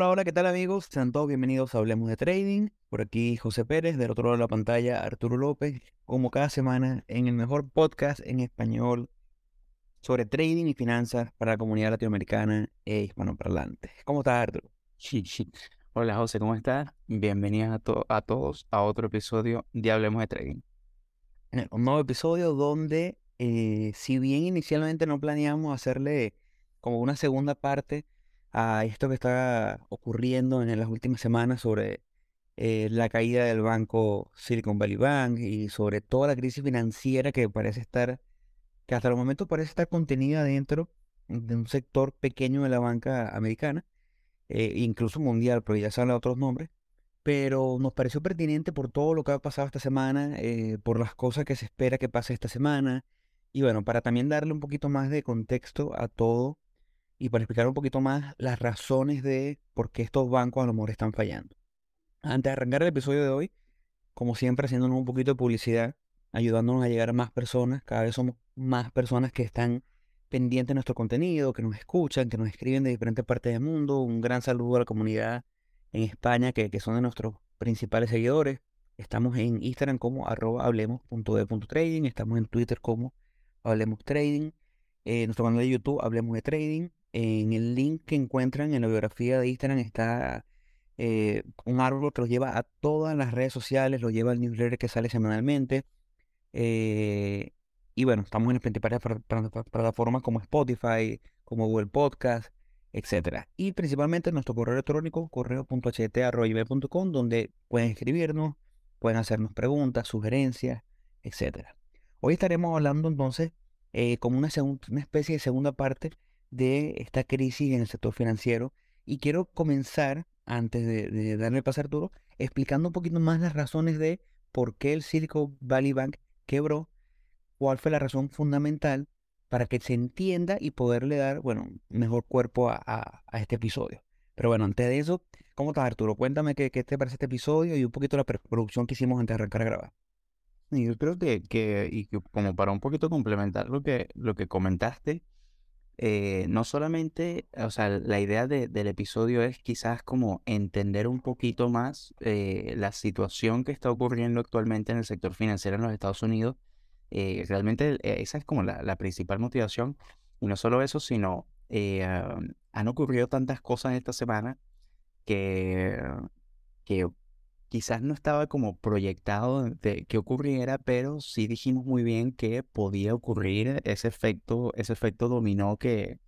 Hola, hola, ¿qué tal amigos? Sean todos bienvenidos a Hablemos de Trading. Por aquí José Pérez, del otro lado de la pantalla Arturo López, como cada semana en el mejor podcast en español sobre trading y finanzas para la comunidad latinoamericana e hispanoparlante. ¿Cómo estás Arturo? Sí, sí. Hola José, ¿cómo estás? Bienvenidos a, to- a todos a otro episodio de Hablemos de Trading. En un nuevo episodio donde, eh, si bien inicialmente no planeamos hacerle como una segunda parte a esto que está ocurriendo en las últimas semanas sobre eh, la caída del banco Silicon Valley Bank y sobre toda la crisis financiera que parece estar, que hasta el momento parece estar contenida dentro de un sector pequeño de la banca americana, eh, incluso mundial, pero ya se otros nombres. Pero nos pareció pertinente por todo lo que ha pasado esta semana, eh, por las cosas que se espera que pase esta semana, y bueno, para también darle un poquito más de contexto a todo y para explicar un poquito más las razones de por qué estos bancos a lo mejor están fallando. Antes de arrancar el episodio de hoy, como siempre, haciéndonos un poquito de publicidad, ayudándonos a llegar a más personas. Cada vez somos más personas que están pendientes de nuestro contenido, que nos escuchan, que nos escriben de diferentes partes del mundo. Un gran saludo a la comunidad en España, que, que son de nuestros principales seguidores. Estamos en Instagram como arroba hablemos.de.trading, estamos en Twitter como Hablemos Trading, en nuestro canal de YouTube Hablemos de Trading. En el link que encuentran en la biografía de Instagram está eh, un árbol que los lleva a todas las redes sociales, lo lleva al newsletter que sale semanalmente. eh, y bueno, estamos en las principales plataformas como Spotify, como Google Podcast, etcétera. Y principalmente nuestro correo electrónico, correo.ht.com, donde pueden escribirnos, pueden hacernos preguntas, sugerencias, etcétera. Hoy estaremos hablando entonces eh, como una especie de segunda parte de esta crisis en el sector financiero. Y quiero comenzar, antes de, de darle paso a Arturo, explicando un poquito más las razones de por qué el Silicon Valley Bank quebró, cuál fue la razón fundamental para que se entienda y poderle dar, bueno, mejor cuerpo a, a- este episodio. Pero bueno, antes de eso, ¿cómo estás, Arturo? Cuéntame qué, qué te parece este episodio y un poquito la preproducción que hicimos antes de arrancar a grabar. Yo creo que, que, y que como para un poquito complementar lo que, lo que comentaste, eh, no solamente, o sea, la idea de- del episodio es quizás como entender un poquito más eh, la situación que está ocurriendo actualmente en el sector financiero en los Estados Unidos. Eh, realmente esa es como la, la principal motivación. Y no solo eso, sino han ocurrido tantas cosas esta semana que, que quizás no estaba como proyectado de que ocurriera, pero sí dijimos muy bien que podía ocurrir ese efecto, ese efecto dominó que,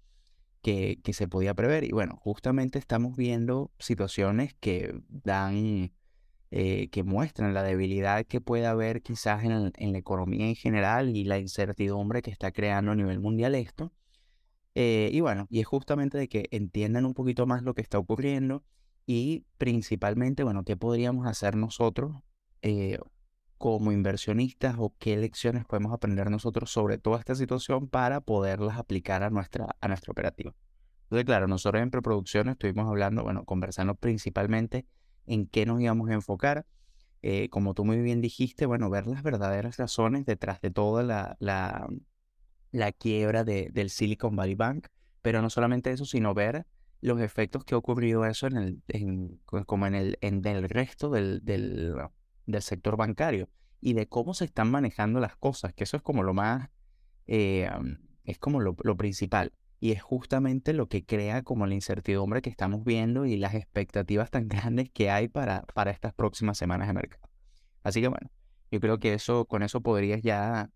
que, que se podía prever. Y bueno, justamente estamos viendo situaciones que dan, eh, que muestran la debilidad que puede haber quizás en, en la economía en general y la incertidumbre que está creando a nivel mundial esto. Eh, y bueno, y es justamente de que entiendan un poquito más lo que está ocurriendo y principalmente, bueno, qué podríamos hacer nosotros eh, como inversionistas o qué lecciones podemos aprender nosotros sobre toda esta situación para poderlas aplicar a nuestra, a nuestra operativa. Entonces, claro, nosotros en preproducción estuvimos hablando, bueno, conversando principalmente en qué nos íbamos a enfocar. Eh, como tú muy bien dijiste, bueno, ver las verdaderas razones detrás de toda la, la, la quiebra de, del Silicon Valley Bank, pero no solamente eso, sino ver los efectos que ha ocurrido eso en el, en, co- como en el, en el resto del, del, del sector bancario y de cómo se están manejando las cosas, que eso es como lo más, eh, es como lo, lo principal. Y es justamente lo que crea como la incertidumbre que estamos viendo y las expectativas tan grandes que hay para, para estas próximas semanas de mercado. Así que bueno, yo creo que eso, con eso podrías ya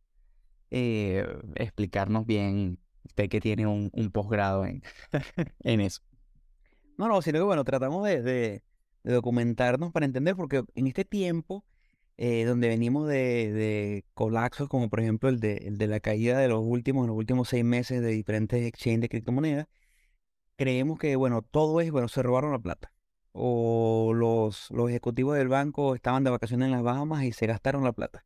eh, explicarnos bien, usted que tiene un, un posgrado en, en eso. No, no, sino que bueno, tratamos de, de- documentarnos para entender, porque en este tiempo eh, donde venimos de, de colapsos, como por ejemplo el de, el de la caída de los últimos, los últimos seis meses de diferentes exchanges de criptomonedas, creemos que, bueno, todo es, bueno, se robaron la plata. O los, los ejecutivos del banco estaban de vacaciones en las Bahamas y se gastaron la plata.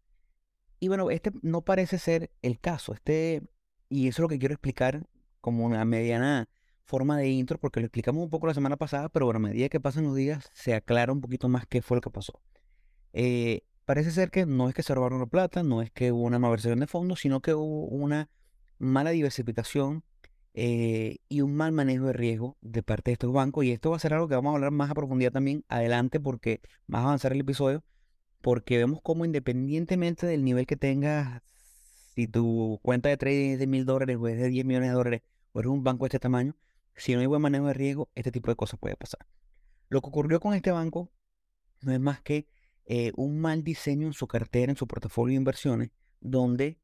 Y bueno, este no parece ser el caso. Este, y eso es lo que quiero explicar como una mediana forma de intro, porque lo explicamos un poco la semana pasada, pero bueno, a medida que pasan los días se aclara un poquito más qué fue lo que pasó. Eh, parece ser que no es que se robaron la plata, no es que hubo una malversación de fondos, sino que hubo una mala diversificación eh, y un mal manejo de riesgo de parte de estos bancos. Y esto va a ser algo que vamos a hablar más a profundidad también adelante porque más avanzar el episodio, porque vemos cómo independientemente del nivel que tengas, si tu cuenta de trading es de mil dólares o es de 10 millones de dólares o eres un banco de este tamaño, si no hay buen manejo de riesgo, este tipo de cosas puede pasar. Lo que ocurrió con este banco no es más que eh, un mal diseño en su cartera, en su portafolio de inversiones, donde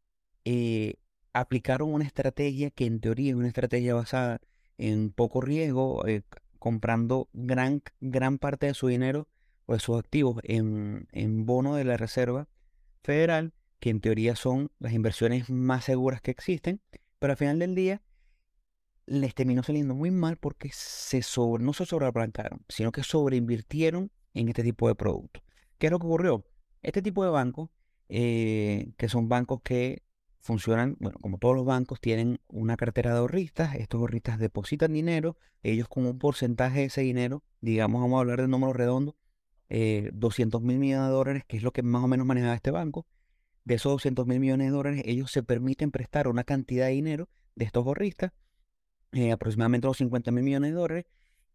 eh, aplicaron una estrategia que en teoría es una estrategia basada en poco riesgo, eh, comprando gran, gran parte de su dinero o de sus activos en, en bonos de la Reserva Federal, que en teoría son las inversiones más seguras que existen, pero al final del día les terminó saliendo muy mal porque se no se sobreaplancaron, sino que sobreinvirtieron en este tipo de productos. ¿Qué es lo que ocurrió? Este tipo de bancos, eh, que son bancos que funcionan, bueno, como todos los bancos, tienen una cartera de ahorristas. Estos ahorristas depositan dinero, ellos con un porcentaje de ese dinero, digamos, vamos a hablar de números redondos, 200 mil millones de dólares, que es lo que más o menos manejaba este banco. De esos 200 mil millones de dólares, ellos se permiten prestar una cantidad de dinero de estos ahorristas, eh, aproximadamente unos 50 mil millones de dólares,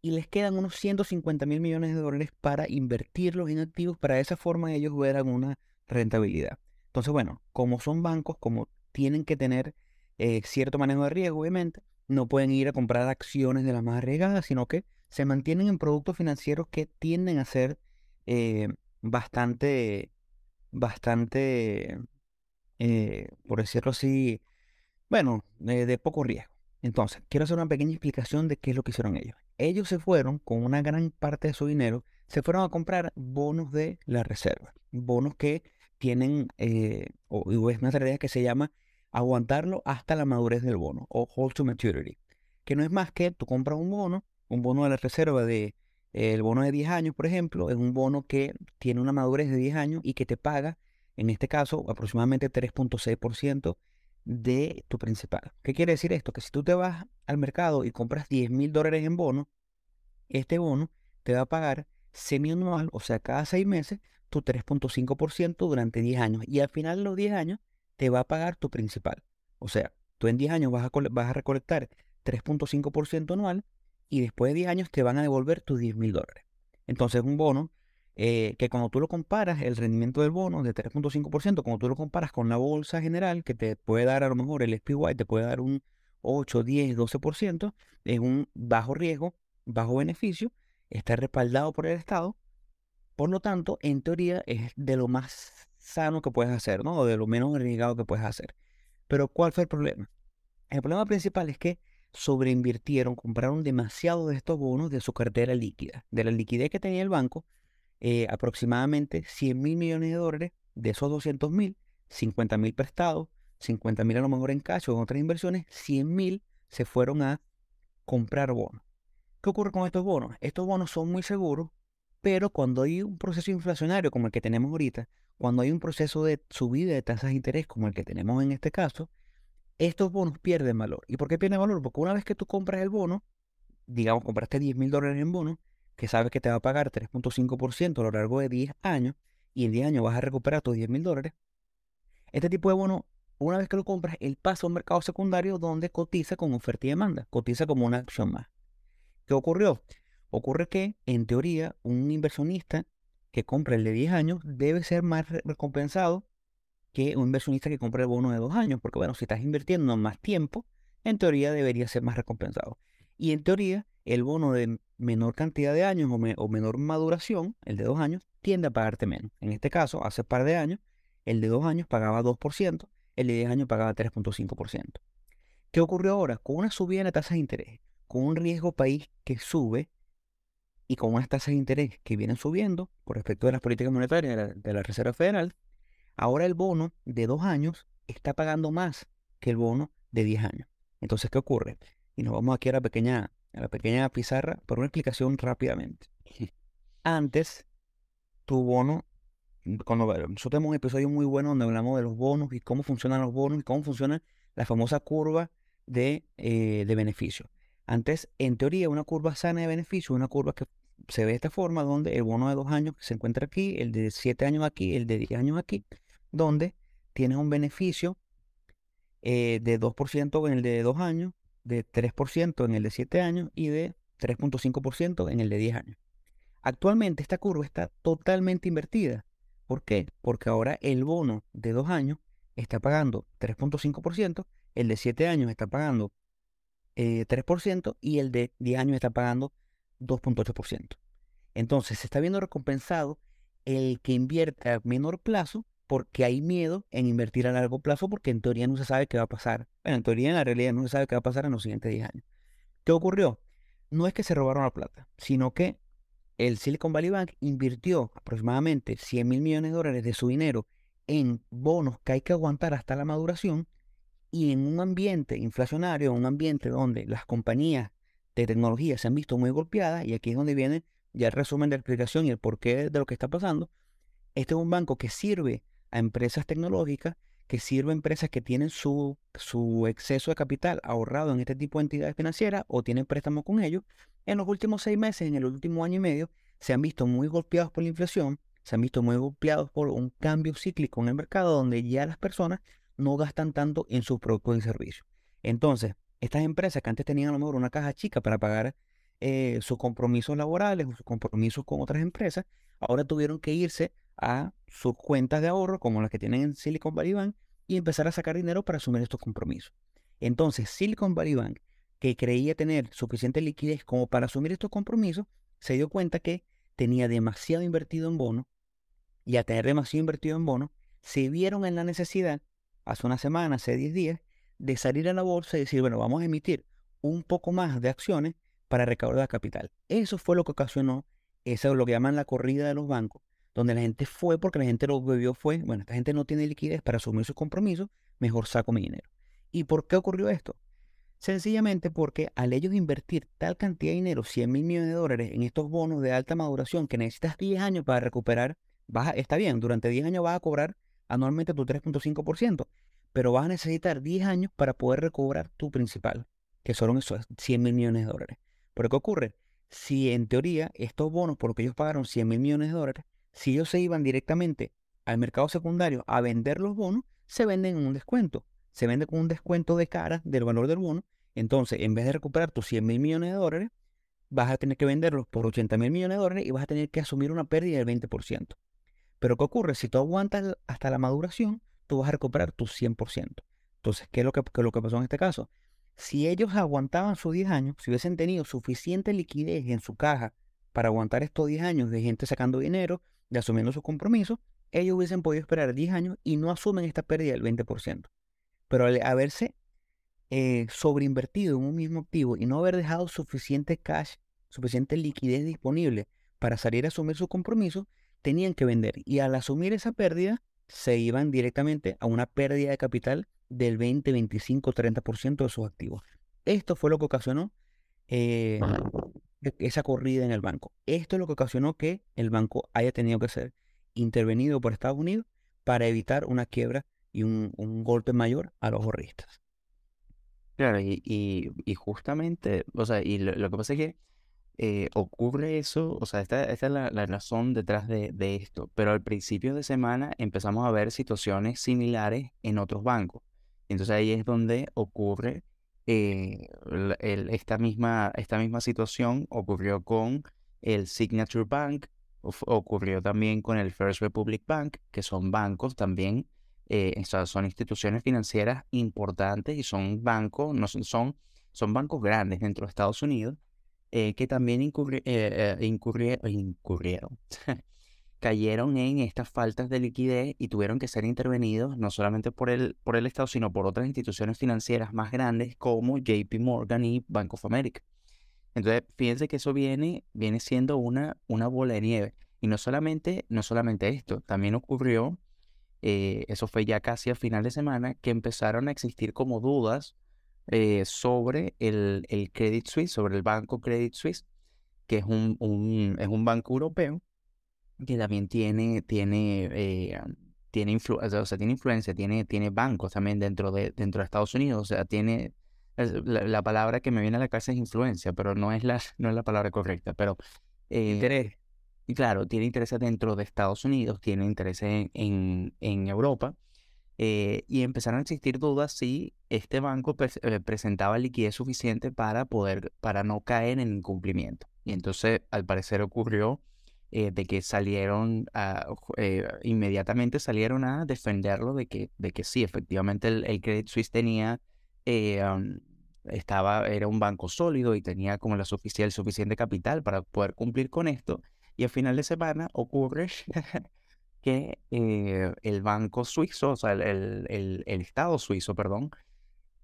y les quedan unos 150 mil millones de dólares para invertirlos en activos, para de esa forma ellos vean una rentabilidad. Entonces, bueno, como son bancos, como tienen que tener eh, cierto manejo de riesgo, obviamente. No pueden ir a comprar acciones de las más arriesgadas, sino que se mantienen en productos financieros que tienden a ser eh, bastante, bastante, por decirlo así, bueno, de poco riesgo. Entonces, quiero hacer una pequeña explicación de qué es lo que hicieron ellos. Ellos se fueron con una gran parte de su dinero, se fueron a comprar bonos de la reserva, bonos que tienen, o, es una estrategia que se llama aguantarlo hasta la madurez del bono o hold to maturity, que no es más que tú compras un bono, un bono de la reserva de el bono de 10 años, por ejemplo, es un bono que tiene una madurez de 10 años y que te paga, en este caso, aproximadamente 3.6% de tu principal. ¿Qué quiere decir esto? Que si tú te vas al mercado y compras 10 mil dólares en bono, este bono te va a pagar semi-anual, o sea, cada 6 meses, tu 3.5% durante 10 años. Y al final de los 10 años, te va a pagar tu principal. O sea, tú en 10 años vas a, vas a recolectar 3.5% anual y después de 10 años te van a devolver tus 10 mil dólares. Entonces, un bono eh, que cuando tú lo comparas, el rendimiento del bono de 3.5%, cuando tú lo comparas con la bolsa general, que te puede dar a lo mejor el SPY, te puede dar un 8, 10, 12%, es un bajo riesgo, bajo beneficio, está respaldado por el Estado. Por lo tanto, en teoría es de lo más sano que puedes hacer, ¿no? O de lo menos arriesgado que puedes hacer. Pero ¿cuál fue el problema? El problema principal es que sobreinvirtieron, compraron demasiado de estos bonos de su cartera líquida. De la liquidez que tenía el banco, eh, aproximadamente 100 mil millones de dólares, de esos 200 mil, 50 mil prestados, 50 mil a lo mejor en cash o en otras inversiones, 100 mil se fueron a comprar bonos. ¿Qué ocurre con estos bonos? Estos bonos son muy seguros, pero cuando hay un proceso inflacionario como el que tenemos ahorita, cuando hay un proceso de subida de tasas de interés como el que tenemos en este caso, estos bonos pierden valor. ¿Y por qué pierden valor? Porque una vez que tú compras el bono, digamos, compraste 10 mil dólares en bono, que sabes que te va a pagar 3.5% a lo largo de 10 años, y en 10 años vas a recuperar tus 10 mil dólares, este tipo de bono, una vez que lo compras, él pasa a un mercado secundario donde cotiza con oferta y demanda, cotiza como una acción más. ¿Qué ocurrió? Ocurre que, en teoría, un inversionista que compra el de 10 años debe ser más recompensado que un inversionista que compra el bono de 2 años, porque bueno, si estás invirtiendo más tiempo, en teoría debería ser más recompensado. Y en teoría, el bono de menor cantidad de años o, menor maduración, el de 2 años, tiende a pagarte menos. En este caso, hace par de años, el de 2 años pagaba 2%, el de 10 años pagaba 3.5%. ¿Qué ocurrió ahora? Con una subida en la tasa de interés, con un riesgo país que sube, y con unas tasas de interés que vienen subiendo con respecto a las políticas monetarias de la, Reserva Federal, ahora el bono de dos años está pagando más que el bono de 10 años. Entonces, ¿qué ocurre? Y nos vamos aquí a la pequeña, a la pequeña pizarra por una explicación rápidamente. Antes, tu bono, cuando nosotros tenemos un episodio muy bueno donde hablamos de los bonos y cómo funcionan los bonos y cómo funciona la famosa curva de, eh, de beneficio. Antes, en teoría, una curva sana de beneficio, una curva que se ve de esta forma, donde el bono de dos años se encuentra aquí, el de siete años aquí, el de diez años aquí, donde tienes un beneficio eh, de 2% en el de dos años, de 3% en el de 7 años y de 3.5% en el de 10 años. Actualmente esta curva está totalmente invertida. ¿Por qué? Porque ahora el bono de 2 años está pagando 3.5%, el de 7 años está pagando 3% eh, y el de 10 años está pagando 2.8%. Entonces se está viendo recompensado el que invierte a menor plazo porque hay miedo en invertir a largo plazo porque en teoría no se sabe qué va a pasar. Bueno, en teoría en la realidad no se sabe qué va a pasar en los siguientes 10 años. ¿Qué ocurrió? No es que se robaron la plata, sino que el Silicon Valley Bank invirtió aproximadamente 100 mil millones de dólares de su dinero en bonos que hay que aguantar hasta la maduración y en un ambiente inflacionario, un ambiente donde las compañías de tecnología se han visto muy golpeadas, y aquí es donde viene ya el resumen de la explicación y el porqué de lo que está pasando, este es un banco que sirve a empresas tecnológicas, que sirve a empresas que tienen su, su exceso de capital ahorrado en este tipo de entidades financieras o tienen préstamos con ellos. En los últimos seis meses, en el último año y medio, se han visto muy golpeados por la inflación, se han visto muy golpeados por un cambio cíclico en el mercado donde ya las personas no gastan tanto en sus productos y servicios. Entonces, estas empresas que antes tenían a lo mejor una caja chica para pagar eh, sus compromisos laborales o sus compromisos con otras empresas, ahora tuvieron que irse a sus cuentas de ahorro, como las que tienen en Silicon Valley Bank, y empezar a sacar dinero para asumir estos compromisos. Entonces, Silicon Valley Bank, que creía tener suficiente liquidez como para asumir estos compromisos, se dio cuenta que tenía demasiado invertido en bonos, y al tener demasiado invertido en bonos, se vieron en la necesidad, hace una semana, hace 10 días, de salir a la bolsa y decir, bueno, vamos a emitir un poco más de acciones para recaudar capital. Eso fue lo que ocasionó, eso es lo que llaman la corrida de los bancos, donde la gente fue porque la gente lo bebió fue, bueno, esta gente no tiene liquidez para asumir sus compromisos, mejor saco mi dinero. ¿Y por qué ocurrió esto? Sencillamente porque al ellos invertir tal cantidad de dinero, 100 mil millones de dólares, en estos bonos de alta maduración que necesitas 10 años para recuperar, está bien, durante 10 años vas a cobrar anualmente tu 3.5%, pero vas a necesitar 10 años para poder recobrar tu principal, que son esos 100 mil millones de dólares. Pero ¿qué ocurre? Si en teoría estos bonos, por lo que ellos pagaron 100 mil millones de dólares, si ellos se iban directamente al mercado secundario a vender los bonos, se venden en un descuento. Se vende con un descuento de cara del valor del bono. Entonces, en vez de recuperar tus 100 mil millones de dólares, vas a tener que venderlos por 80 mil millones de dólares y vas a tener que asumir una pérdida del 20%. Pero ¿qué ocurre? Si tú aguantas hasta la maduración, tú vas a recuperar tu 100%. Entonces, ¿qué es lo que, lo que pasó en este caso? Si ellos aguantaban sus 10 años, si hubiesen tenido suficiente liquidez en su caja para aguantar estos 10 años de gente sacando dinero, de asumiendo sus compromisos, ellos hubiesen podido esperar 10 años y no asumen esta pérdida del 20%. Pero al haberse eh, sobreinvertido en un mismo activo y no haber dejado suficiente cash, suficiente liquidez disponible para salir a asumir sus compromisos, tenían que vender. Y al asumir esa pérdida, se iban directamente a una pérdida de capital del 20, 25, 30% de sus activos. Esto fue lo que ocasionó eh, esa corrida en el banco. Esto es lo que ocasionó que el banco haya tenido que ser intervenido por Estados Unidos para evitar una quiebra y un, golpe mayor a los ahorristas. Claro, y, justamente, o sea, y lo, que pasa es que eh, ocurre eso, o sea, esta, es la, razón detrás de, esto, pero al principio de semana empezamos a ver situaciones similares en otros bancos. Entonces ahí es donde ocurre eh, esta, misma, esta misma situación, ocurrió con el Signature Bank, ocurrió también con el First Republic Bank, que son bancos también, eh, son instituciones financieras importantes y son bancos, no son, son bancos grandes dentro de Estados Unidos eh, que también incurri incurrieron, cayeron en estas faltas de liquidez y tuvieron que ser intervenidos no solamente por el, por el Estado, sino por otras instituciones financieras más grandes como JP Morgan y Bank of America. Entonces, fíjense que eso viene, viene siendo una, una bola de nieve. Y no solamente, no solamente esto, también ocurrió, eso fue ya casi a final de semana, que empezaron a existir como dudas eh, sobre el, el, Credit Suisse, sobre el banco Credit Suisse, que es un es un banco europeo que también tiene, tiene, eh, tiene, o sea, tiene influencia, tiene, tiene bancos también dentro de, dentro de Estados Unidos, o sea, tiene, la, palabra que me viene a la cabeza es influencia, pero no es la, no es la palabra correcta, pero... Eh, interés. Claro, tiene intereses dentro de Estados Unidos, tiene intereses en, en, en Europa, eh, y empezaron a existir dudas si este banco eh, presentaba liquidez suficiente para poder, para no caer en incumplimiento. Y entonces, al parecer, ocurrió eh, de que salieron, inmediatamente salieron a defenderlo de que, de que sí, efectivamente el, Credit Suisse tenía, estaba, era un banco sólido y tenía como la el suficiente capital para poder cumplir con esto. Y al final de semana ocurre que eh, el banco suizo, o sea, el, el, Estado suizo, perdón,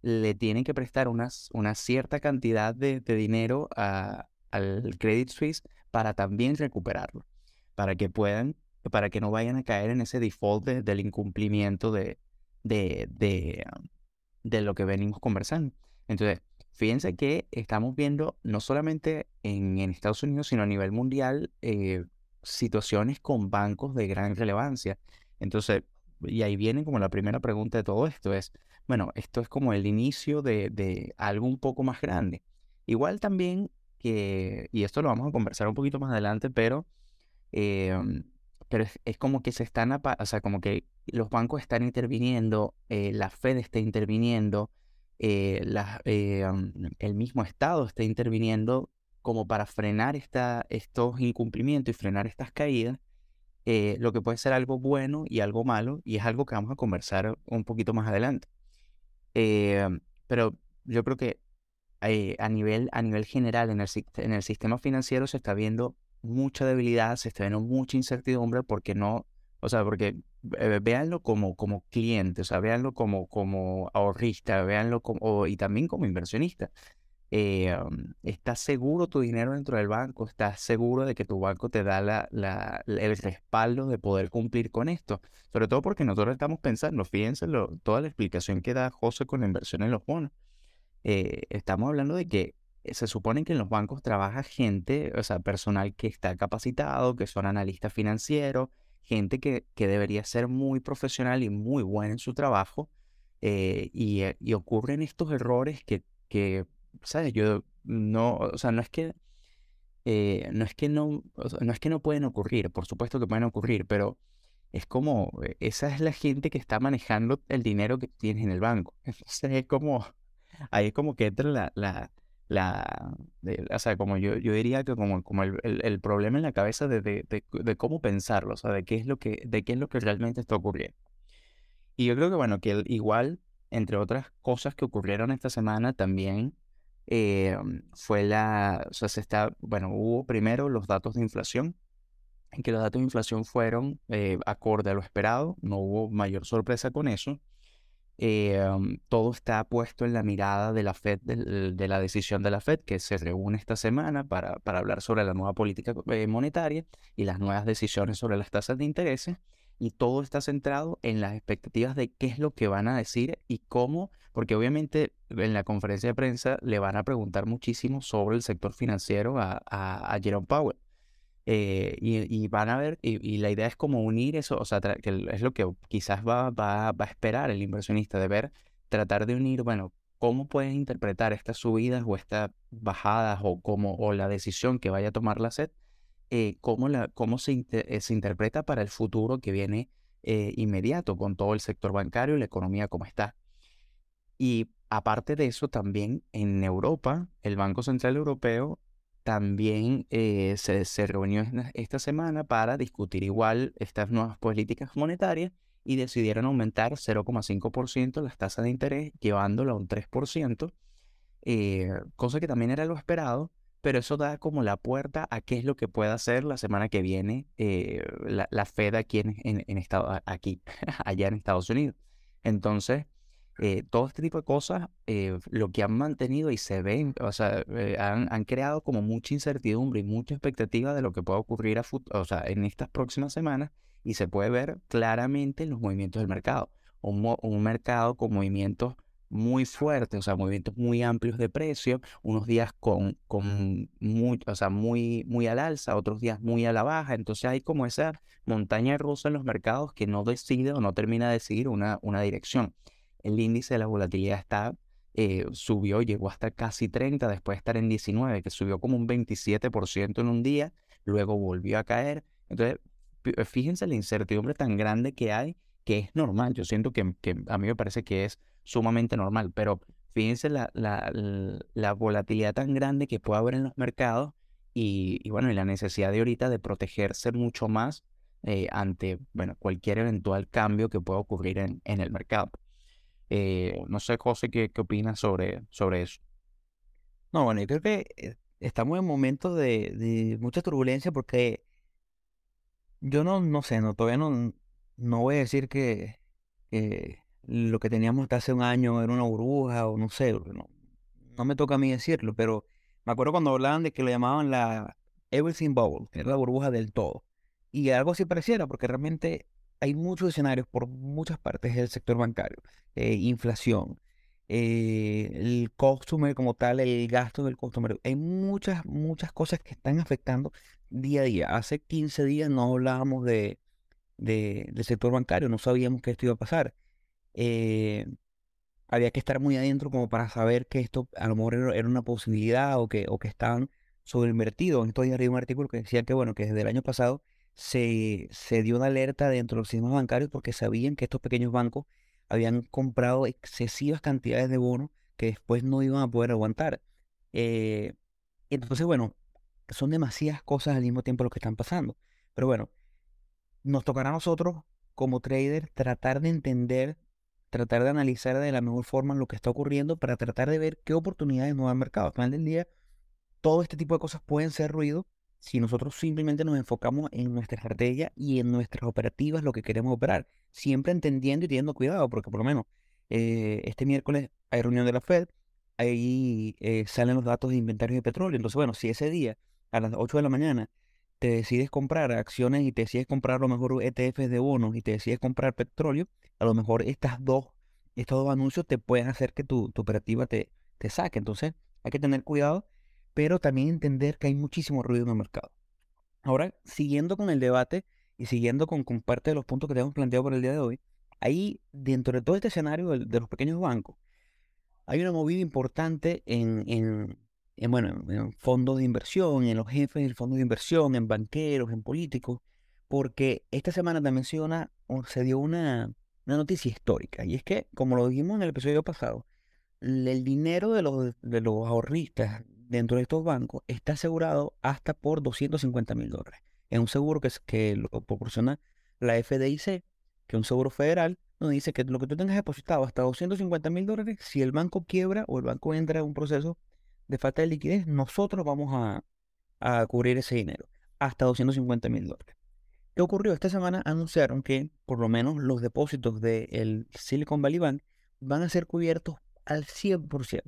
le tiene que prestar unas, una cierta cantidad de, dinero a, al Credit Suisse para también recuperarlo, para que puedan, para que no vayan a caer en ese default del incumplimiento de, de, de, de lo que venimos conversando. Entonces, fíjense que estamos viendo no solamente en, en Estados Unidos, sino a nivel mundial, eh, situaciones con bancos de gran relevancia. Entonces, y ahí viene como la primera pregunta de todo esto, es, bueno, esto es como el inicio de, de algo un poco más grande. Igual también que, y esto lo vamos a conversar un poquito más adelante, pero, em, pero es, como que se están, o sea, como que los bancos están interviniendo, eh, la Fed está interviniendo, eh, eh, el mismo Estado está interviniendo como para frenar esta, estos incumplimientos y frenar estas caídas, eh, lo que puede ser algo bueno y algo malo, y es algo que vamos a conversar un poquito más adelante. Eh, pero yo creo que eh, a, nivel, a nivel general en el, en el sistema financiero se está viendo mucha debilidad, se está viendo mucha incertidumbre porque no, o sea, porque véanlo como, como cliente, o sea, véanlo como, como ahorrista, véanlo como, y también como inversionista eh, estás seguro tu dinero dentro del banco, estás seguro de que tu banco te da la, la, el respaldo de poder cumplir con esto. Sobre todo porque nosotros estamos pensando, fíjense toda la explicación que da José con la inversión en los bonos. Eh, estamos hablando de que se supone que en los bancos trabaja gente, o sea, personal que está capacitado, que son analistas financieros, gente que, que debería ser muy profesional y muy buena en su trabajo. Eh, y, ocurren estos errores que, que ¿sabes? Yo no, o sea, no es que, eh, no es que no, no es que no pueden ocurrir, por supuesto que pueden ocurrir, pero es como, eh, esa es la gente que está manejando el dinero que tienes en el banco. Entonces es como, ahí es como que entra la, la, la o sea, como yo, yo diría que como, como el, el, problema en la cabeza de, de, de, cómo pensarlo, o sea, de qué es lo que, de qué es lo que realmente está ocurriendo. Y yo creo que, bueno, que igual, entre otras cosas que ocurrieron esta semana, también eh, fue la, o sea, se está, bueno, hubo primero los datos de inflación, en que los datos de inflación fueron eh, acorde a lo esperado, no hubo mayor sorpresa con eso. Eh, um, todo está puesto en la mirada de la Fed, de, la decisión de la Fed, que se reúne esta semana para, para hablar sobre la nueva política monetaria y las nuevas decisiones sobre las tasas de interés y todo está centrado en las expectativas de qué es lo que van a decir y cómo, porque obviamente en la conferencia de prensa le van a preguntar muchísimo sobre el sector financiero a, a, Jerome Powell. Eh, y, van a ver, y, la idea es como unir eso, o sea, que es lo que quizás va, va, va a esperar el inversionista, de ver, tratar de unir, bueno, cómo puedes interpretar estas subidas o estas bajadas o, cómo, o la decisión que vaya a tomar la SED eh, cómo, la, cómo se, eh, se, interpreta para el futuro que viene eh, inmediato con todo el sector bancario y la economía como está. Y aparte de eso, también en Europa, el Banco Central Europeo también se, se, reunió esta semana para discutir igual estas nuevas políticas monetarias y decidieron aumentar 0,5% las tasas de interés, llevándolo a un 3%, cosa que también era lo esperado, pero eso da como la puerta a qué es lo que pueda hacer la semana que viene eh, la, Fed aquí, en, en, Estado, aquí allá en Estados Unidos. Entonces, eh, todo este tipo de cosas, eh, lo que han mantenido y se ven, o sea, han, han, creado como mucha incertidumbre y mucha expectativa de lo que pueda ocurrir a o sea, en estas próximas semanas y se puede ver claramente en los movimientos del mercado. Un, un mercado con movimientos muy fuertes, o sea, movimientos muy amplios de precio, unos días con, con muy, o sea, muy, muy al alza, otros días muy a la baja, entonces hay como esa montaña rusa en los mercados que no decide o no termina de decidir una, una dirección. El índice de la volatilidad está, eh, subió, llegó hasta casi 30 después de estar en 19, que subió como un 27% en un día, luego volvió a caer. Entonces, fíjense la incertidumbre tan grande que hay que es normal. Yo siento que, que a mí me parece que es sumamente normal, pero fíjense la, la, la volatilidad tan grande que puede haber en los mercados y, y bueno, y la necesidad de ahorita de protegerse mucho más eh, ante bueno, cualquier eventual cambio que pueda ocurrir en, en el mercado. Eh, no sé, José, ¿qué, qué opinas sobre, sobre eso? No, bueno, yo creo que eh, estamos en momentos de, de mucha turbulencia porque yo no, no sé, no, todavía no, no voy a decir que, que lo que teníamos hasta hace un año era una burbuja o no sé, no, no me toca a mí decirlo, pero me acuerdo cuando hablaban de que lo llamaban la Everything Bubble, que era la burbuja del todo. Y algo así pareciera, porque realmente hay muchos escenarios por muchas partes del sector bancario. Eh, inflación, eh, el customer como tal, el gasto del customer. Hay muchas, muchas cosas que están afectando día a día. Hace 15 días no hablábamos de, de del sector bancario, no sabíamos que esto iba a pasar. Eh, había que estar muy adentro como para saber que esto a lo mejor era, una posibilidad o que, o que estaban sobreinvertidos. Estos días un artículo que decía que, bueno, que desde el año pasado se, se dio una alerta dentro de los sistemas bancarios porque sabían que estos pequeños bancos habían comprado excesivas cantidades de bonos que después no iban a poder aguantar. Eh, entonces, bueno, son demasiadas cosas al mismo tiempo lo que están pasando. Pero bueno, nos tocará a nosotros como trader tratar de entender, tratar de analizar de la mejor forma lo que está ocurriendo para tratar de ver qué oportunidades nos da el mercado. Al final del día, todo este tipo de cosas pueden ser ruido, si nosotros simplemente nos enfocamos en nuestra estrategia y en nuestras operativas, lo que queremos operar, siempre entendiendo y teniendo cuidado, porque por lo menos eh, este miércoles hay reunión de la Fed, ahí eh, salen los datos de inventarios de petróleo, entonces bueno, si ese día a las 8 de la mañana te decides comprar acciones y te decides comprar a lo mejor ETFs de bonos y te decides comprar petróleo, a lo mejor estas dos, estos dos anuncios te pueden hacer que tu, tu operativa te, te saque, entonces hay que tener cuidado pero también entender que hay muchísimo ruido en el mercado. Ahora, siguiendo con el debate y siguiendo con, parte de los puntos que te hemos planteado por el día de hoy, ahí dentro de todo este escenario de, los pequeños bancos, hay una movida importante en, en, bueno, en fondos de inversión, en los jefes del fondo de inversión, en banqueros, en políticos, porque esta semana también se, una, se dio una, una noticia histórica, y es que, como lo dijimos en el episodio pasado, el dinero de los, de los ahorristas dentro de estos bancos está asegurado hasta por 250 mil dólares. Es un seguro que, que lo proporciona la FDIC, que es un seguro federal, nos dice que lo que tú tengas depositado hasta 250 mil dólares, si el banco quiebra o el banco entra en un proceso de falta de liquidez, nosotros vamos a, a cubrir ese dinero, hasta 250 mil dólares. ¿Qué ocurrió? Esta semana anunciaron que por lo menos los depósitos del Silicon Valley Bank van a ser cubiertos al 100%.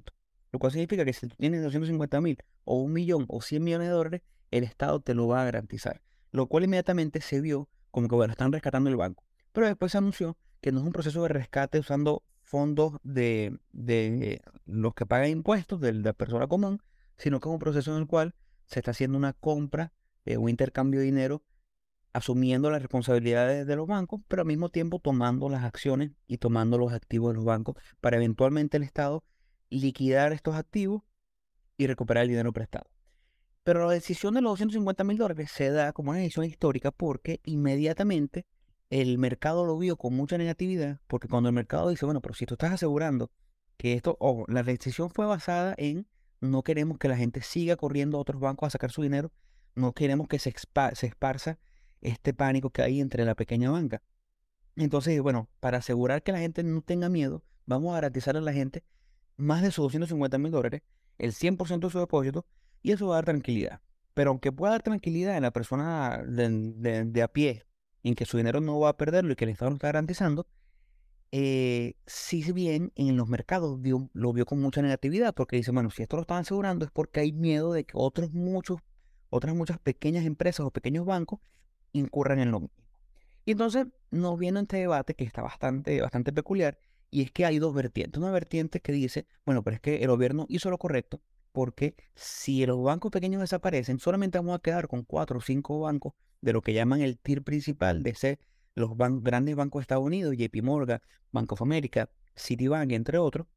Lo cual significa que si tú tienes 250 mil o un millón o 100 millones de dólares, el Estado te lo va a garantizar. Lo cual inmediatamente se vio como que, bueno, están rescatando el banco. Pero después se anunció que no es un proceso de rescate usando fondos de, de los que pagan impuestos, de la persona común, sino que es un proceso en el cual se está haciendo una compra, eh, un intercambio de dinero, asumiendo las responsabilidades de los bancos, pero al mismo tiempo tomando las acciones y tomando los activos de los bancos para eventualmente el Estado liquidar estos activos y recuperar el dinero prestado. Pero la decisión de los 250 mil dólares se da como una decisión histórica porque inmediatamente el mercado lo vio con mucha negatividad, porque cuando el mercado dice, bueno, pero si tú estás asegurando que esto, o la decisión fue basada en no queremos que la gente siga corriendo a otros bancos a sacar su dinero, no queremos que se, se esparza este pánico que hay entre la pequeña banca. Entonces, bueno, para asegurar que la gente no tenga miedo, vamos a garantizar a la gente más de sus 250 mil dólares, el 100% de su depósito, y eso va a dar tranquilidad. Pero aunque pueda dar tranquilidad en la persona de, a pie, en que su dinero no va a perderlo y que el Estado lo está garantizando, eh, si bien en los mercados lo vio con mucha negatividad, porque dice, bueno, si esto lo están asegurando es porque hay miedo de que otros muchos, otras muchas pequeñas empresas o pequeños bancos incurran en lo mismo. Y entonces nos viene este debate que está bastante, bastante peculiar, y es que hay dos vertientes. Una vertiente que dice, bueno, pero es que el gobierno hizo lo correcto porque si los bancos pequeños desaparecen, solamente vamos a quedar con cuatro o cinco bancos de lo que llaman el TIR principal, de ser los grandes bancos de Estados Unidos, JP Morgan, Bank of America, Citibank, entre otros,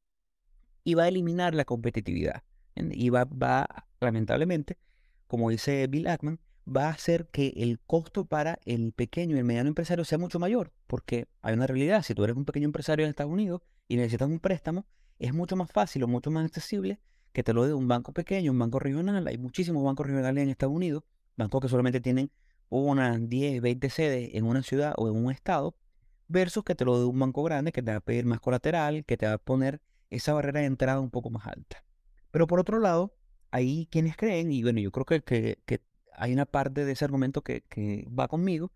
y va a eliminar la competitividad. Y va, va, lamentablemente, como dice Bill Ackman, va a hacer que el costo para el pequeño y el mediano empresario sea mucho mayor, porque hay una realidad, si tú eres un pequeño empresario en Estados Unidos y necesitas un préstamo, es mucho más fácil o mucho más accesible que te lo dé un banco pequeño, un banco regional, hay muchísimos bancos regionales en Estados Unidos, bancos que solamente tienen unas 10, 20 sedes en una ciudad o en un estado, versus que te lo dé un banco grande que te va a pedir más colateral, que te va a poner esa barrera de entrada un poco más alta. Pero por otro lado, hay quienes creen, y bueno, yo creo que hay una parte de ese argumento que, va conmigo,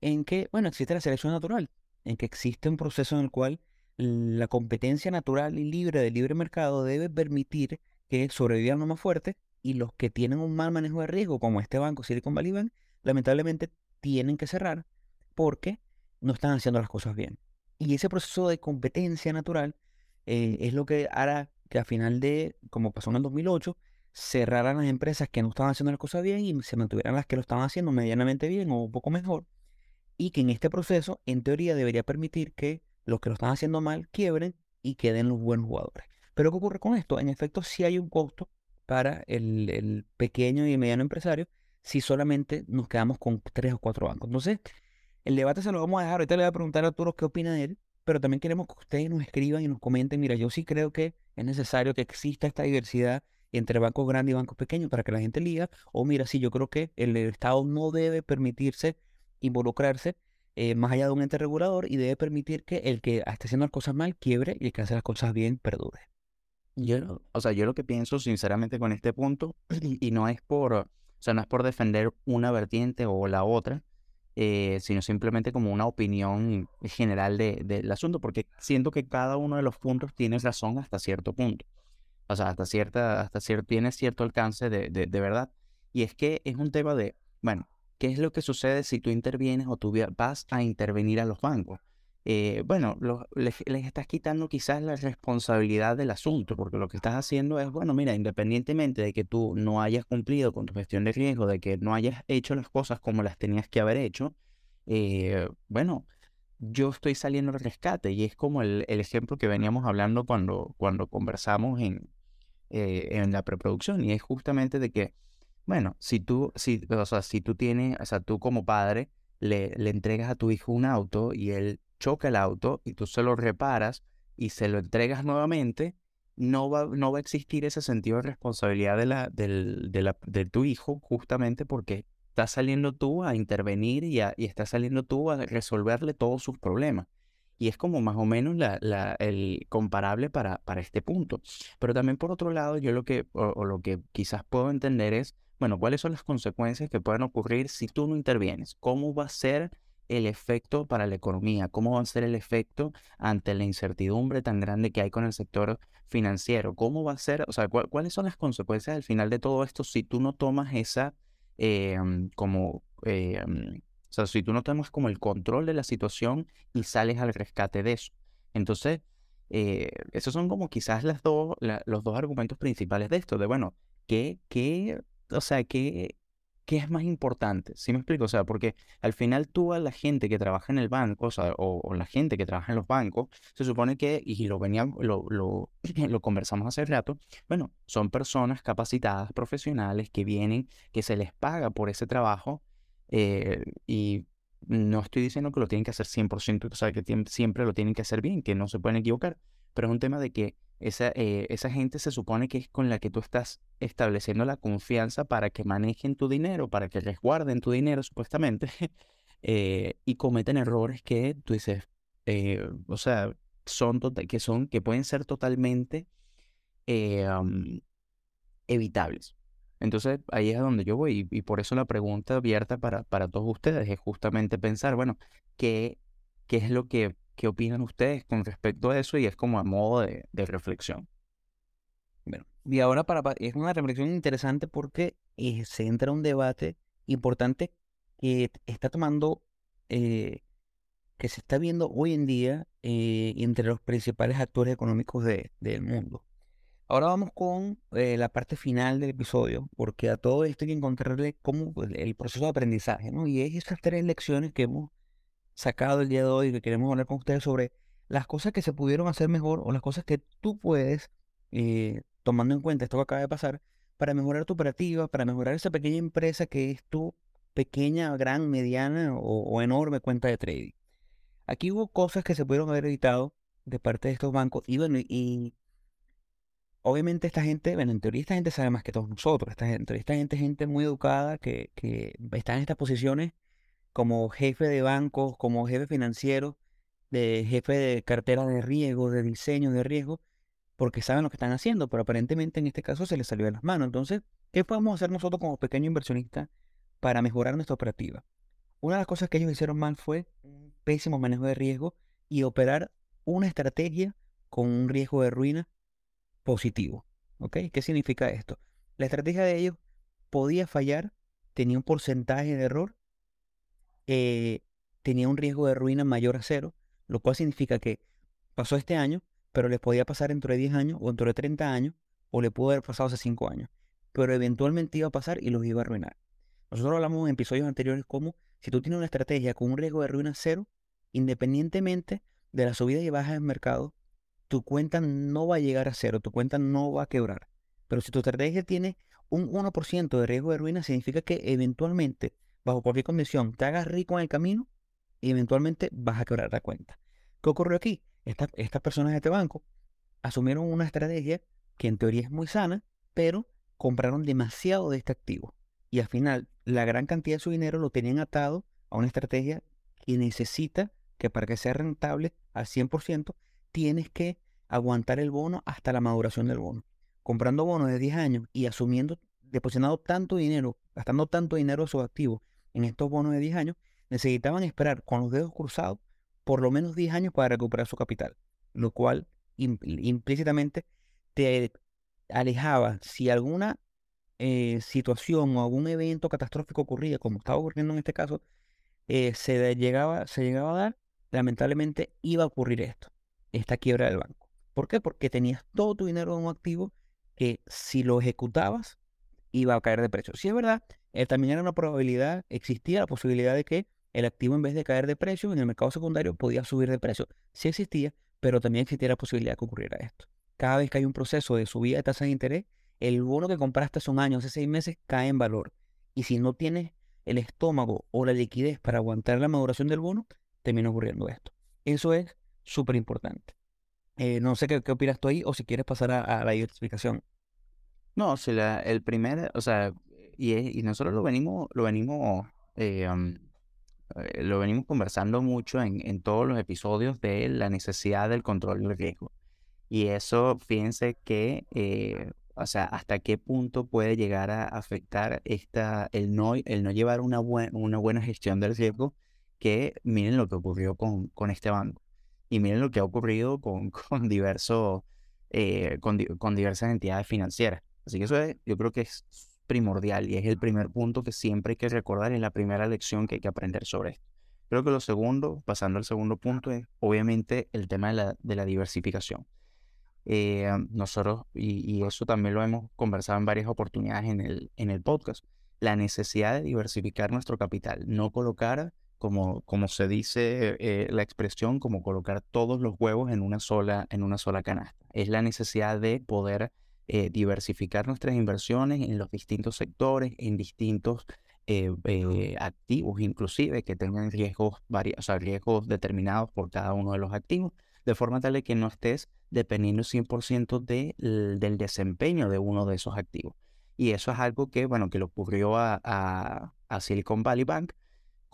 en que, bueno, existe la selección natural, en que existe un proceso en el cual la competencia natural y libre del libre mercado debe permitir que sobrevivan los más fuertes y los que tienen un mal manejo de riesgo, como este banco Silicon Valley Bank, lamentablemente tienen que cerrar porque no están haciendo las cosas bien. Y ese proceso de competencia natural eh, es lo que hará que a final de, como pasó en el 2008, cerraran las empresas que no estaban haciendo las cosas bien y se mantuvieran las que lo estaban haciendo medianamente bien o un poco mejor. Y que en este proceso, en teoría, debería permitir que los que lo están haciendo mal quiebren y queden los buenos jugadores. Pero ¿qué ocurre con esto? En efecto, sí hay un costo para el, el pequeño y mediano empresario si solamente nos quedamos con tres o cuatro bancos. Entonces, el debate se lo vamos a dejar. Ahorita le voy a preguntar a Arturo qué opina de él, pero también queremos que ustedes nos escriban y nos comenten. Mira, yo sí creo que es necesario que exista esta diversidad entre bancos grandes y bancos pequeños para que la gente liga. O mira, sí, yo creo que el Estado no debe permitirse involucrarse eh, más allá de un ente regulador y debe permitir que el que esté haciendo las cosas mal quiebre y el que hace las cosas bien perdure. Yo, o sea, yo lo que pienso sinceramente con este punto, y no es por, o sea, no es por defender una vertiente o la otra, eh, sino simplemente como una opinión general de, del asunto, porque siento que cada uno de los puntos tiene razón hasta cierto punto. O sea, hasta cierta, hasta cierto, tiene cierto alcance de, de, de verdad. Y es que es un tema de, bueno, ¿qué es lo que sucede si tú intervienes o tú vas a intervenir a los bancos? Eh, bueno, les, estás quitando quizás la responsabilidad del asunto, porque lo que estás haciendo es, bueno, mira, independientemente de que tú no hayas cumplido con tu gestión de riesgo, de que no hayas hecho las cosas como las tenías que haber hecho, eh, bueno, yo estoy saliendo al rescate y es como el, ejemplo que veníamos hablando cuando, cuando conversamos en, eh, en la preproducción y es justamente de que, bueno, si tú, si, o sea, si tú tienes, o sea, tú como padre le, le entregas a tu hijo un auto y él choca el auto y tú se lo reparas y se lo entregas nuevamente, no va, no va a existir ese sentido de responsabilidad de, la, del, de, la, de tu hijo justamente porque estás saliendo tú a intervenir y, y estás saliendo tú a resolverle todos sus problemas. Y es como más o menos la, el comparable para, para este punto. Pero también por otro lado, yo lo que, o lo que quizás puedo entender es, bueno, ¿cuáles son las consecuencias que pueden ocurrir si tú no intervienes? ¿Cómo va a ser el efecto para la economía? ¿Cómo va a ser el efecto ante la incertidumbre tan grande que hay con el sector financiero? ¿Cómo va a ser, o sea, cuáles son las consecuencias al final de todo esto si tú no tomas esa, eh, como, eh, o sea, si tú no tomas como el control de la situación y sales al rescate de eso? Entonces, eh, esos son como quizás las dos, los dos argumentos principales de esto, de bueno, ¿qué, qué, o sea, qué, ¿qué es más importante? ¿Sí me explico? O sea, porque al final tú a la gente que trabaja en el banco, o, sea, o, la gente que trabaja en los bancos, se supone que, y lo veníamos, lo, lo, lo, conversamos hace rato, bueno, son personas capacitadas, profesionales, que vienen, que se les paga por ese trabajo, eh, y no estoy diciendo que lo tienen que hacer 100%, o sea, que siempre lo tienen que hacer bien, que no se pueden equivocar, pero es un tema de que esa, eh, esa gente se supone que es con la que tú estás estableciendo la confianza para que manejen tu dinero, para que resguarden tu dinero supuestamente, eh, y cometen errores que tú dices, o sea, son tota-, que son, que pueden ser totalmente evitables. Entonces ahí es a donde yo voy y, por eso la pregunta abierta para, para todos ustedes es justamente pensar, bueno, ¿qué, qué es lo que ¿Qué opinan ustedes con respecto a eso? Y es como a modo de, reflexión. Bueno, y ahora para, es una reflexión interesante porque eh, se entra un debate importante que está tomando, eh, que se está viendo hoy en día eh, entre los principales actores económicos de, del mundo. Ahora vamos con la parte final del episodio, porque a todo esto hay que encontrarle cómo pues, el proceso de aprendizaje, ¿no? Y es estas tres lecciones que hemos sacado el día de hoy que queremos hablar con ustedes sobre las cosas que se pudieron hacer mejor o las cosas que tú puedes, eh, tomando en cuenta esto que acaba de pasar, para mejorar tu operativa, para mejorar esa pequeña empresa que es tu pequeña, gran, mediana o, enorme cuenta de trading. Aquí hubo cosas que se pudieron haber evitado de parte de estos bancos y bueno, y obviamente esta gente, bueno, en teoría esta gente sabe más que todos nosotros, esta gente, esta gente es gente muy educada que, que está en estas posiciones como jefe de bancos, como jefe financiero, de jefe de cartera de riesgo, de diseño de riesgo, porque saben lo que están haciendo, pero aparentemente en este caso se les salió de las manos. Entonces, ¿qué podemos hacer nosotros como pequeño inversionista para mejorar nuestra operativa? Una de las cosas que ellos hicieron mal fue pésimo manejo de riesgo y operar una estrategia con un riesgo de ruina positivo. ¿Ok? ¿Qué significa esto? La estrategia de ellos podía fallar, tenía un porcentaje de error, eh, tenía un riesgo de ruina mayor a cero, lo cual significa que pasó este año, pero les podía pasar dentro de 10 años o dentro de 30 años, o le pudo haber pasado hace 5 años, pero eventualmente iba a pasar y los iba a arruinar. Nosotros hablamos en episodios anteriores como si tú tienes una estrategia con un riesgo de ruina cero, independientemente de la subida y baja del mercado, tu cuenta no va a llegar a cero, tu cuenta no va a quebrar. Pero si tu estrategia tiene un 1% de riesgo de ruina, significa que eventualmente, bajo cualquier condición, te hagas rico en el camino y eventualmente vas a quebrar la cuenta. ¿Qué ocurrió aquí? estas personas de este banco asumieron una estrategia que en teoría es muy sana, pero compraron demasiado de este activo. Y al final, la gran cantidad de su dinero lo tenían atado a una estrategia que necesita que para que sea rentable al 100%, tienes que aguantar el bono hasta la maduración del bono. Comprando bonos de 10 años y asumiendo, depositando tanto dinero, gastando tanto dinero de sus activos en estos bonos de 10 años, necesitaban esperar con los dedos cruzados por lo menos 10 años para recuperar su capital, lo cual implícitamente te alejaba si alguna eh, situación o algún evento catastrófico ocurría, como estaba ocurriendo en este caso, eh, se, llegaba, se llegaba a dar, lamentablemente iba a ocurrir esto, esta quiebra del banco. ¿Por qué? Porque tenías todo tu dinero en un activo que si lo ejecutabas iba a caer de precio. Si es verdad, eh, también era una probabilidad, existía la posibilidad de que el activo en vez de caer de precio en el mercado secundario podía subir de precio. Sí existía, pero también existía la posibilidad de que ocurriera esto. Cada vez que hay un proceso de subida de tasa de interés, el bono que compraste hace un año, hace seis meses, cae en valor. Y si no tienes el estómago o la liquidez para aguantar la maduración del bono, termina ocurriendo esto. Eso es súper importante. Eh, no sé qué, qué, opinas tú ahí o si quieres pasar a, la explicación. No, si la, el primer, o sea, y, y nosotros lo venimos, lo venimos eh, eh, lo venimos conversando mucho en, todos los episodios de la necesidad del control del riesgo. Y eso, fíjense que, eh, o sea, hasta qué punto puede llegar a afectar esta, el, no, el no llevar una, una buena gestión del riesgo, que miren lo que ocurrió con, con este banco. Y miren lo que ha ocurrido con, con, diversos, eh, con, con diversas entidades financieras. Así que eso es, yo creo que es primordial y es el primer punto que siempre hay que recordar, es la primera lección que hay que aprender sobre esto. Creo que lo segundo, pasando al segundo punto, es obviamente el tema de la, de la diversificación. Eh, nosotros, y, eso también lo hemos conversado en varias oportunidades en el, en el podcast, la necesidad de diversificar nuestro capital, no colocar, como, como se dice eh, la expresión, como colocar todos los huevos en una sola, en una sola canasta. Es la necesidad de poder eh, diversificar nuestras inversiones en los distintos sectores, en distintos eh, activos, inclusive que tengan riesgos, o sea, riesgos determinados por cada uno de los activos, de forma tal que no estés dependiendo 100% de, del desempeño de uno de esos activos. Y eso es algo que, bueno, que le ocurrió a, a, Silicon Valley Bank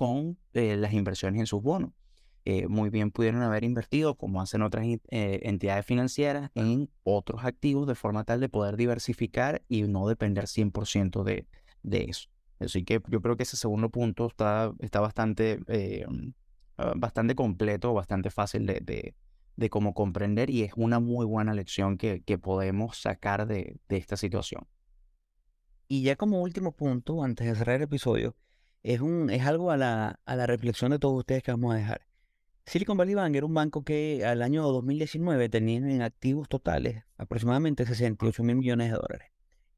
con las inversiones en sus bonos. Eh, muy bien pudieron haber invertido, como hacen otras eh, entidades financieras, en otros activos de forma tal de poder diversificar y no depender 100% de, de eso. Así que yo creo que ese segundo punto está, está bastante, eh, ah, bastante completo, bastante fácil de, de, de, cómo comprender y es una muy buena lección que, que podemos sacar de, de esta situación. Y ya como último punto, antes de cerrar el episodio, es, un, es algo a la, a la reflexión de todos ustedes que vamos a dejar. Silicon Valley Bank era un banco que al año 2019 tenía en activos totales aproximadamente 68 mil millones de dólares.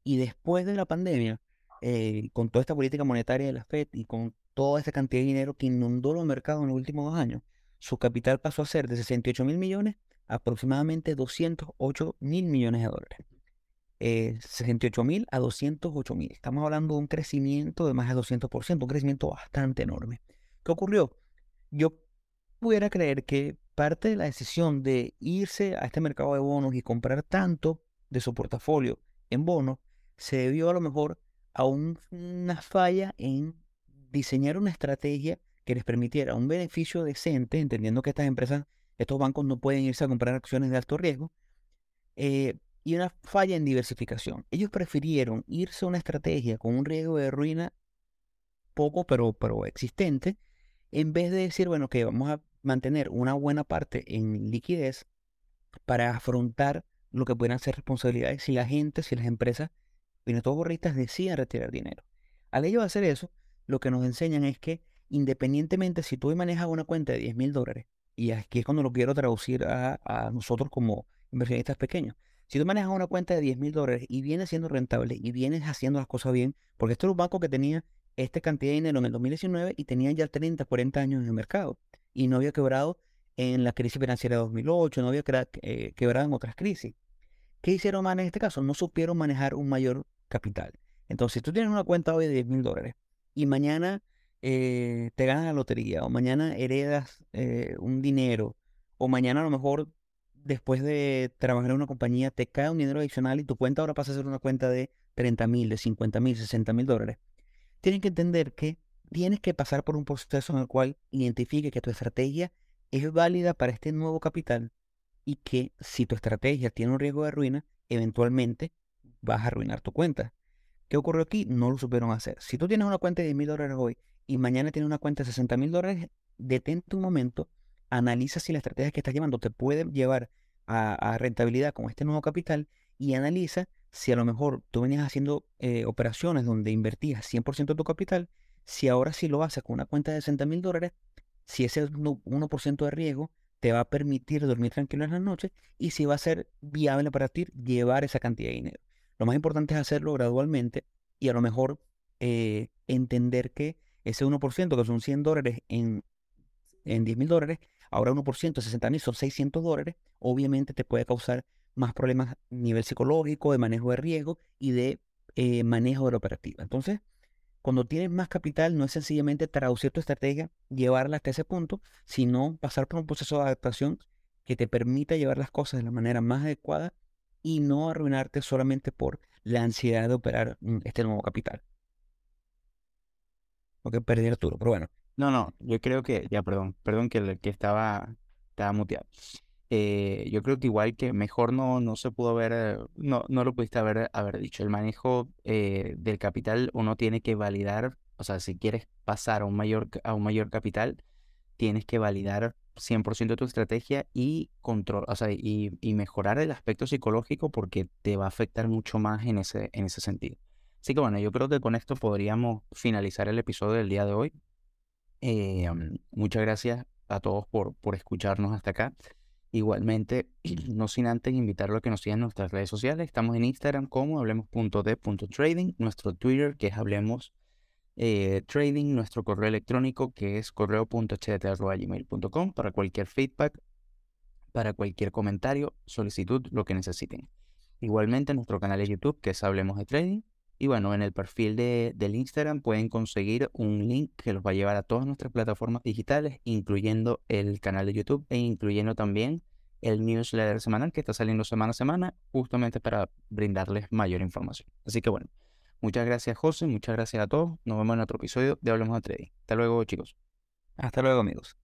Y después de la pandemia, eh, con toda esta política monetaria de la Fed y con toda esta cantidad de dinero que inundó los mercados en los últimos dos años, su capital pasó a ser de 68 mil millones a aproximadamente 208 mil millones de dólares. Eh, 68 mil a 208 mil. Estamos hablando de un crecimiento de más de 200%, un crecimiento bastante enorme. ¿Qué ocurrió? Yo pudiera creer que parte de la decisión de irse a este mercado de bonos y comprar tanto de su portafolio en bonos se debió a lo mejor a una falla en diseñar una estrategia que les permitiera un beneficio decente, entendiendo que estas empresas, estos bancos no pueden irse a comprar acciones de alto riesgo, eh, y una falla en diversificación. Ellos prefirieron irse a una estrategia con un riesgo de ruina poco, pero, pero existente, en vez de decir, bueno, que vamos a mantener una buena parte en liquidez para afrontar lo que puedan ser responsabilidades si la gente, si las empresas, y todos borristas deciden retirar dinero. Al ello hacer eso, lo que nos enseñan es que independientemente si tú manejas una cuenta de 10 mil dólares, y aquí es cuando lo quiero traducir a, a nosotros como inversionistas pequeños, si tú manejas una cuenta de 10 mil dólares y vienes siendo rentable y vienes haciendo las cosas bien, porque esto es un banco que tenía esta cantidad de dinero en el 2019 y tenía ya 30, 40 años en el mercado y no había quebrado en la crisis financiera de 2008, no había eh, quebrado en otras crisis. ¿Qué hicieron mal en este caso? No supieron manejar un mayor capital. Entonces, si tú tienes una cuenta hoy de 10 mil dólares y mañana eh, te ganas la lotería o mañana heredas eh, un dinero o mañana a lo mejor después de trabajar en una compañía te cae un dinero adicional y tu cuenta ahora pasa a ser una cuenta de 30 mil, de 50 mil, 60 mil dólares. Tienes que entender que tienes que pasar por un proceso en el cual identifique que tu estrategia es válida para este nuevo capital y que si tu estrategia tiene un riesgo de ruina, eventualmente vas a arruinar tu cuenta. ¿Qué ocurrió aquí? No lo supieron hacer. Si tú tienes una cuenta de 10 mil dólares hoy y mañana tienes una cuenta de 60 mil dólares, detente un momento analiza si la estrategia que estás llevando te puede llevar a, rentabilidad con este nuevo capital y analiza si a lo mejor tú venías haciendo eh, operaciones donde invertías 100% de tu capital, si ahora sí lo haces con una cuenta de 60 mil dólares, si ese 1% de riesgo te va a permitir dormir tranquilo en las noches y si va a ser viable para ti llevar esa cantidad de dinero. Lo más importante es hacerlo gradualmente y a lo mejor eh, entender que ese 1%, que son 100 dólares en, en 10 mil dólares, ahora 1%, 60 mil son 600 dólares, obviamente te puede causar más problemas a nivel psicológico, de manejo de riesgo y de eh, manejo de la operativa. Entonces, cuando tienes más capital, no es sencillamente traducir tu estrategia, llevarla hasta ese punto, sino pasar por un proceso de adaptación que te permita llevar las cosas de la manera más adecuada y no arruinarte solamente por la ansiedad de operar mm, este nuevo capital. que perdí Arturo, pero bueno, no, no, yo creo que, ya, perdón, perdón que, que estaba, estaba muteado. Eh, yo creo que igual que mejor no, no se pudo haber, eh, no, no lo pudiste haber, haber dicho. El manejo eh, del capital uno tiene que validar, o sea, si quieres pasar a un mayor, a un mayor capital, tienes que validar 100% tu estrategia y control, o sea, y, y, mejorar el aspecto psicológico porque te va a afectar mucho más en ese, en ese sentido. Así que bueno, yo creo que con esto podríamos finalizar el episodio del día de hoy. Eh, muchas gracias a todos por, por escucharnos hasta acá. Igualmente, no sin antes invitarlo a que nos sigan en nuestras redes sociales. Estamos en Instagram como hablemos.de.trading, nuestro Twitter que es hablemos eh, trading, nuestro correo electrónico que es correo.ht.gmail.com para cualquier feedback, para cualquier comentario, solicitud, lo que necesiten. Igualmente nuestro canal de YouTube que es Hablemos de Trading y bueno, en el perfil de, del Instagram pueden conseguir un link que los va a llevar a todas nuestras plataformas digitales, incluyendo el canal de YouTube e incluyendo también el newsletter semanal que está saliendo semana a semana, justamente para brindarles mayor información. Así que bueno, muchas gracias José, muchas gracias a todos. Nos vemos en otro episodio de Hablemos de Trading. Hasta luego chicos. Hasta luego amigos.